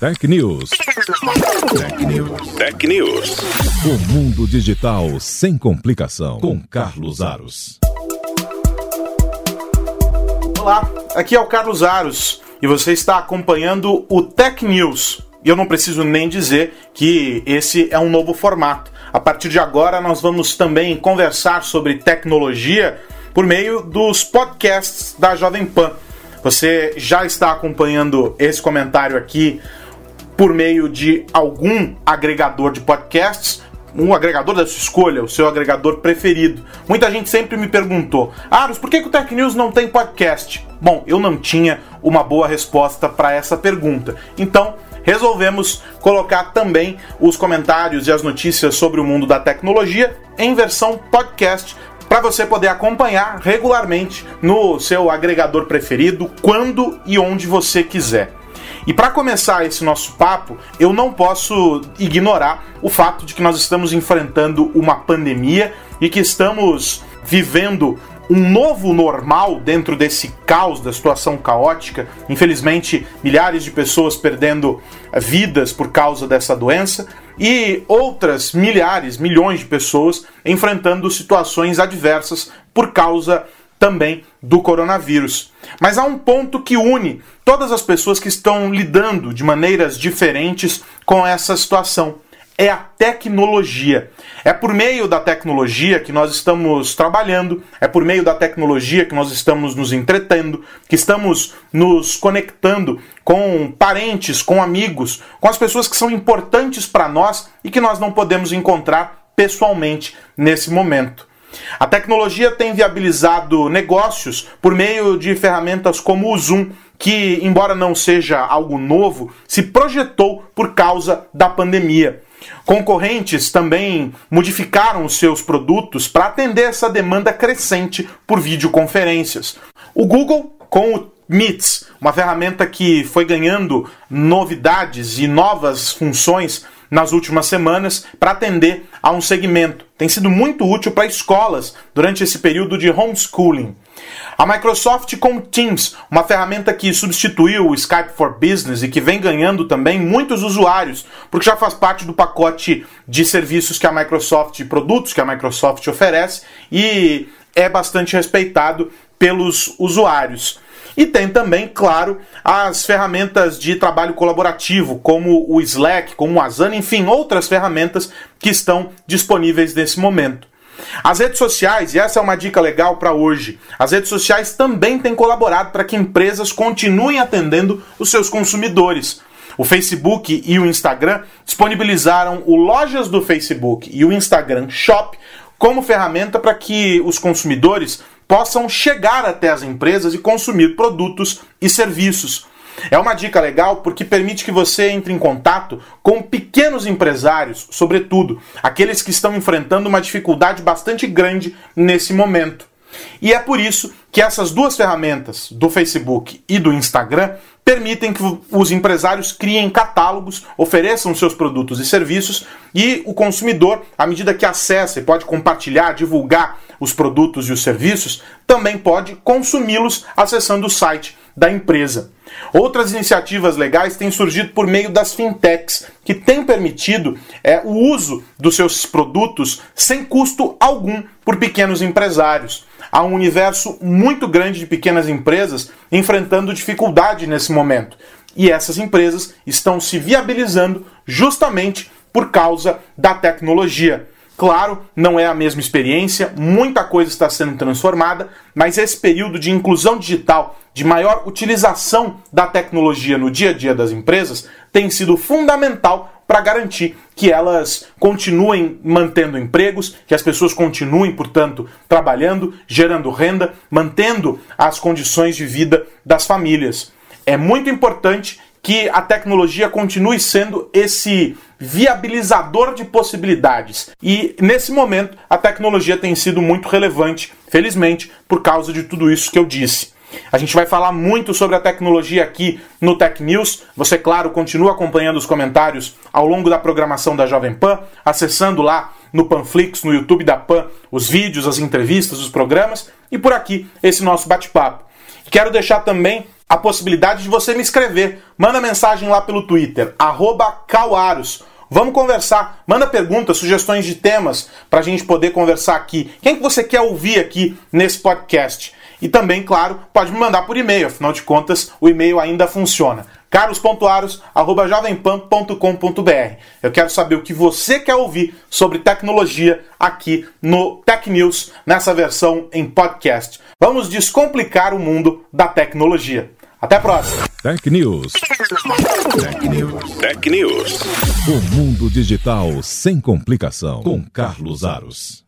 Tech News. Tech News. Tech News. O mundo digital sem complicação. Com Carlos Aros. Olá, aqui é o Carlos Aros e você está acompanhando o Tech News. E eu não preciso nem dizer que esse é um novo formato. A partir de agora, nós vamos também conversar sobre tecnologia por meio dos podcasts da Jovem Pan. Você já está acompanhando esse comentário aqui por meio de algum agregador de podcasts, um agregador da sua escolha, o seu agregador preferido. Muita gente sempre me perguntou: Aros, por que, que o Tech News não tem podcast? Bom, eu não tinha uma boa resposta para essa pergunta. Então, resolvemos colocar também os comentários e as notícias sobre o mundo da tecnologia em versão podcast para você poder acompanhar regularmente no seu agregador preferido, quando e onde você quiser. E para começar esse nosso papo, eu não posso ignorar o fato de que nós estamos enfrentando uma pandemia e que estamos vivendo um novo normal dentro desse caos da situação caótica. Infelizmente, milhares de pessoas perdendo vidas por causa dessa doença e outras milhares, milhões de pessoas enfrentando situações adversas por causa também do coronavírus. Mas há um ponto que une todas as pessoas que estão lidando de maneiras diferentes com essa situação. É a tecnologia. É por meio da tecnologia que nós estamos trabalhando, é por meio da tecnologia que nós estamos nos entretendo, que estamos nos conectando com parentes, com amigos, com as pessoas que são importantes para nós e que nós não podemos encontrar pessoalmente nesse momento. A tecnologia tem viabilizado negócios por meio de ferramentas como o Zoom, que, embora não seja algo novo, se projetou por causa da pandemia. Concorrentes também modificaram os seus produtos para atender essa demanda crescente por videoconferências. O Google, com o Meets, uma ferramenta que foi ganhando novidades e novas funções nas últimas semanas para atender a um segmento. Tem sido muito útil para escolas durante esse período de homeschooling. A Microsoft com Teams, uma ferramenta que substituiu o Skype for Business e que vem ganhando também muitos usuários, porque já faz parte do pacote de serviços que a Microsoft, produtos que a Microsoft oferece e é bastante respeitado pelos usuários. E tem também, claro, as ferramentas de trabalho colaborativo, como o Slack, como o Asana, enfim, outras ferramentas que estão disponíveis nesse momento. As redes sociais, e essa é uma dica legal para hoje, as redes sociais também têm colaborado para que empresas continuem atendendo os seus consumidores. O Facebook e o Instagram disponibilizaram o Lojas do Facebook e o Instagram Shop como ferramenta para que os consumidores possam chegar até as empresas e consumir produtos e serviços. É uma dica legal porque permite que você entre em contato com pequenos empresários, sobretudo aqueles que estão enfrentando uma dificuldade bastante grande nesse momento. E é por isso que essas duas ferramentas, do Facebook e do Instagram, permitem que os empresários criem catálogos, ofereçam seus produtos e serviços e o consumidor, à medida que acessa e pode compartilhar, divulgar os produtos e os serviços, também pode consumi-los acessando o site da empresa. Outras iniciativas legais têm surgido por meio das fintechs, que têm permitido é, o uso dos seus produtos sem custo algum por pequenos empresários. Há um universo muito grande de pequenas empresas enfrentando dificuldade nesse momento. E essas empresas estão se viabilizando justamente por causa da tecnologia. Claro, não é a mesma experiência, muita coisa está sendo transformada, mas esse período de inclusão digital, de maior utilização da tecnologia no dia a dia das empresas, tem sido fundamental para garantir que elas continuem mantendo empregos, que as pessoas continuem, portanto, trabalhando, gerando renda, mantendo as condições de vida das famílias. É muito importante que a tecnologia continue sendo esse viabilizador de possibilidades. E nesse momento a tecnologia tem sido muito relevante, felizmente, por causa de tudo isso que eu disse. A gente vai falar muito sobre a tecnologia aqui no Tech News. Você, claro, continua acompanhando os comentários ao longo da programação da Jovem Pan, acessando lá no Panflix, no YouTube da Pan, os vídeos, as entrevistas, os programas e por aqui esse nosso bate-papo. Quero deixar também a possibilidade de você me escrever. Manda mensagem lá pelo Twitter, Cauaros. Vamos conversar. Manda perguntas, sugestões de temas para a gente poder conversar aqui. Quem que você quer ouvir aqui nesse podcast? E também, claro, pode me mandar por e-mail, afinal de contas, o e-mail ainda funciona. carlos.aros.jovempam.com.br Eu quero saber o que você quer ouvir sobre tecnologia aqui no Tech News, nessa versão em podcast. Vamos descomplicar o mundo da tecnologia. Até a próxima. Tech News. Tech News. Tech News. O mundo digital sem complicação. Com Carlos Aros.